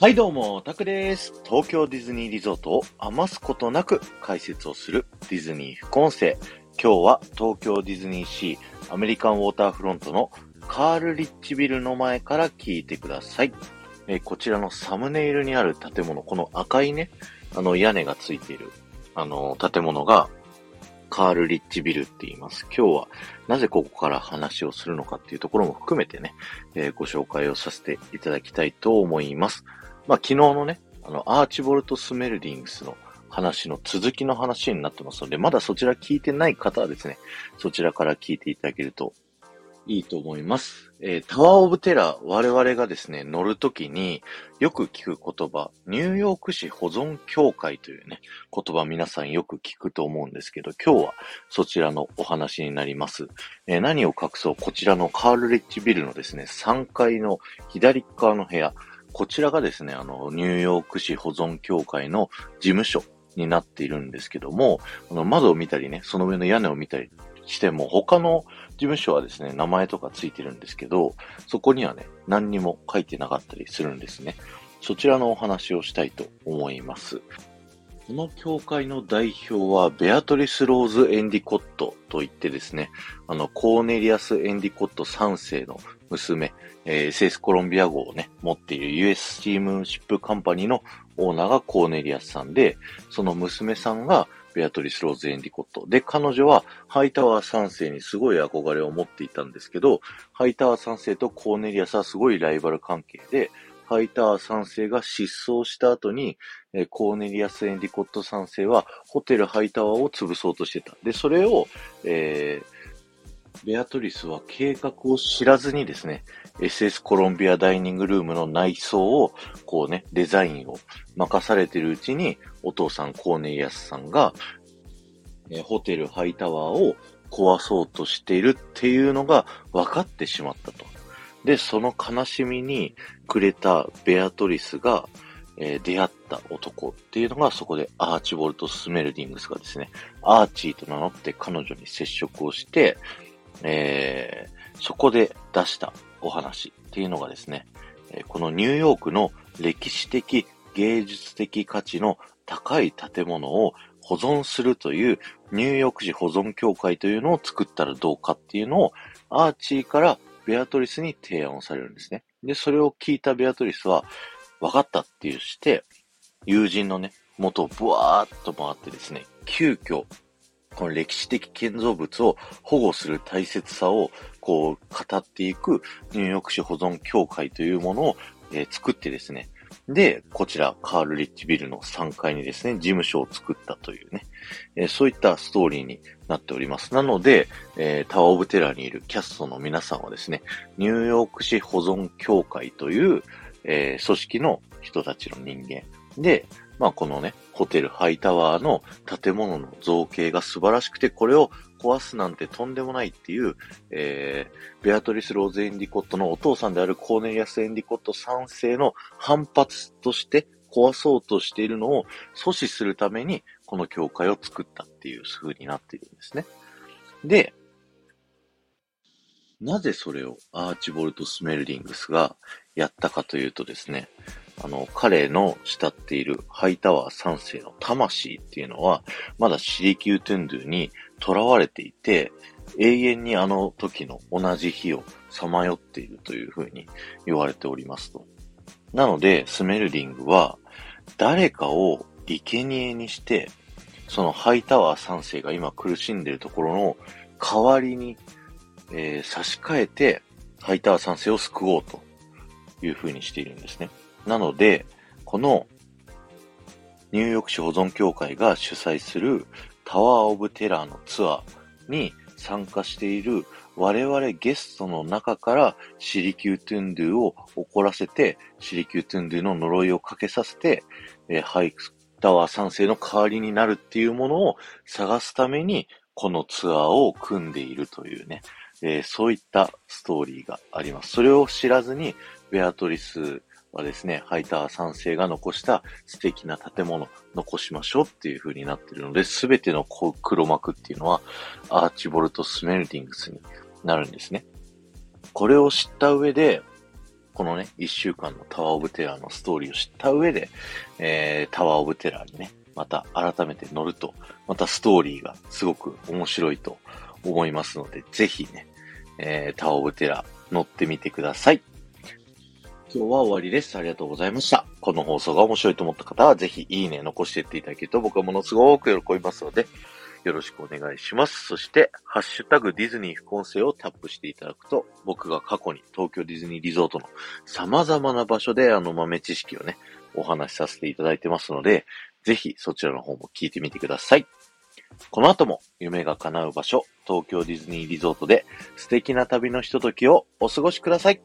はいどうも、タクです。東京ディズニーリゾートを余すことなく解説をするディズニー副音声。今日は東京ディズニーシーアメリカンウォーターフロントのカールリッチビルの前から聞いてください。えこちらのサムネイルにある建物、この赤いね、あの屋根がついている、あの建物がカールリッチビルって言います。今日はなぜここから話をするのかっていうところも含めてね、えー、ご紹介をさせていただきたいと思います。まあ、昨日のね、あの、アーチボルト・スメルディングスの話の続きの話になってますので、まだそちら聞いてない方はですね、そちらから聞いていただけるといいと思います。えー、タワーオブテラー、我々がですね、乗るときによく聞く言葉、ニューヨーク市保存協会というね、言葉皆さんよく聞くと思うんですけど、今日はそちらのお話になります。えー、何を隠そう、こちらのカールレッジビルのですね、3階の左側の部屋、こちらがですね、あの、ニューヨーク市保存協会の事務所になっているんですけども、あの窓を見たりね、その上の屋根を見たりしても、他の事務所はですね、名前とかついてるんですけど、そこにはね、何にも書いてなかったりするんですね。そちらのお話をしたいと思います。この教会の代表は、ベアトリス・ローズ・エンディコットといってですね、あの、コーネリアス・エンディコット3世の娘、えー、SS コロンビア号をね、持っている US スチームシップカンパニーのオーナーがコーネリアスさんで、その娘さんがベアトリス・ローズ・エンディコット。で、彼女はハイタワー3世にすごい憧れを持っていたんですけど、ハイタワー3世とコーネリアスはすごいライバル関係で、ハイタワー3世が失踪した後に、えコーネリアス・エンディコット3世はホテルハイタワーを潰そうとしてた。で、それを、えー、ベアトリスは計画を知らずにですね、SS コロンビアダイニングルームの内装を、こうね、デザインを任されてるうちに、お父さんコーネリアスさんが、えホテルハイタワーを壊そうとしているっていうのが分かってしまったと。で、その悲しみにくれたベアトリスが、えー、出会った男っていうのがそこでアーチボルト・スメルディングスがですね、アーチーと名乗って彼女に接触をして、えー、そこで出したお話っていうのがですね、このニューヨークの歴史的芸術的価値の高い建物を保存するというニューヨーク市保存協会というのを作ったらどうかっていうのをアーチーからベアトリスに提案をされるんですね。で、それを聞いたベアトリスは、分かったっていうして、友人のね、元をブワーッと回ってですね、急遽、この歴史的建造物を保護する大切さを、こう、語っていくニューヨーク市保存協会というものを、えー、作ってですね、で、こちら、カール・リッチビルの3階にですね、事務所を作ったというね、えー、そういったストーリーになっております。なので、えー、タワーオブテラーにいるキャストの皆さんはですね、ニューヨーク市保存協会という、えー、組織の人たちの人間で、まあこのね、ホテルハイタワーの建物の造形が素晴らしくて、これを壊すなんてとんでもないっていう、えー、ベアトリス・ローズ・エンディコットのお父さんであるコーネリアス・エンディコット3世の反発として壊そうとしているのを阻止するために、この教会を作ったっていう風になっているんですね。で、なぜそれをアーチボルト・スメルディングスがやったかというとですね、あの、彼の慕っているハイタワー3世の魂っていうのは、まだシリキュートゥンドゥに囚われていて、永遠にあの時の同じ日をさまよっているというふうに言われておりますと。なので、スメルディングは、誰かを生贄にして、そのハイタワー3世が今苦しんでいるところの代わりに、えー、差し替えて、ハイタワー3世を救おうというふうにしているんですね。なので、このニューヨーク市保存協会が主催するタワーオブテラーのツアーに参加している我々ゲストの中からシリキュートゥンドゥを怒らせて、シリキュートゥンドゥの呪いをかけさせて、えー、ハイタワー3世の代わりになるっていうものを探すために、このツアーを組んでいるというね、えー、そういったストーリーがあります。それを知らずに、ベアトリスはですね、ハイター3世が残した素敵な建物、残しましょうっていう風になってるので、すべての黒幕っていうのは、アーチボルト・スメルティングスになるんですね。これを知った上で、このね、一週間のタワーオブテラーのストーリーを知った上で、えー、タワーオブテラーにね、また改めて乗ると、またストーリーがすごく面白いと思いますので、ぜひね、えー、タワーオブテラー乗ってみてください。今日は終わりです。ありがとうございました。この放送が面白いと思った方は、ぜひいいね残していっていただけると僕はものすごく喜びますので、よろしくお願いします。そして、ハッシュタグディズニー副音声をタップしていただくと、僕が過去に東京ディズニーリゾートの様々な場所であの豆知識をね、お話しさせていただいてますので、ぜひそちらの方も聞いてみてください。この後も夢が叶う場所、東京ディズニーリゾートで素敵な旅のひとときをお過ごしください。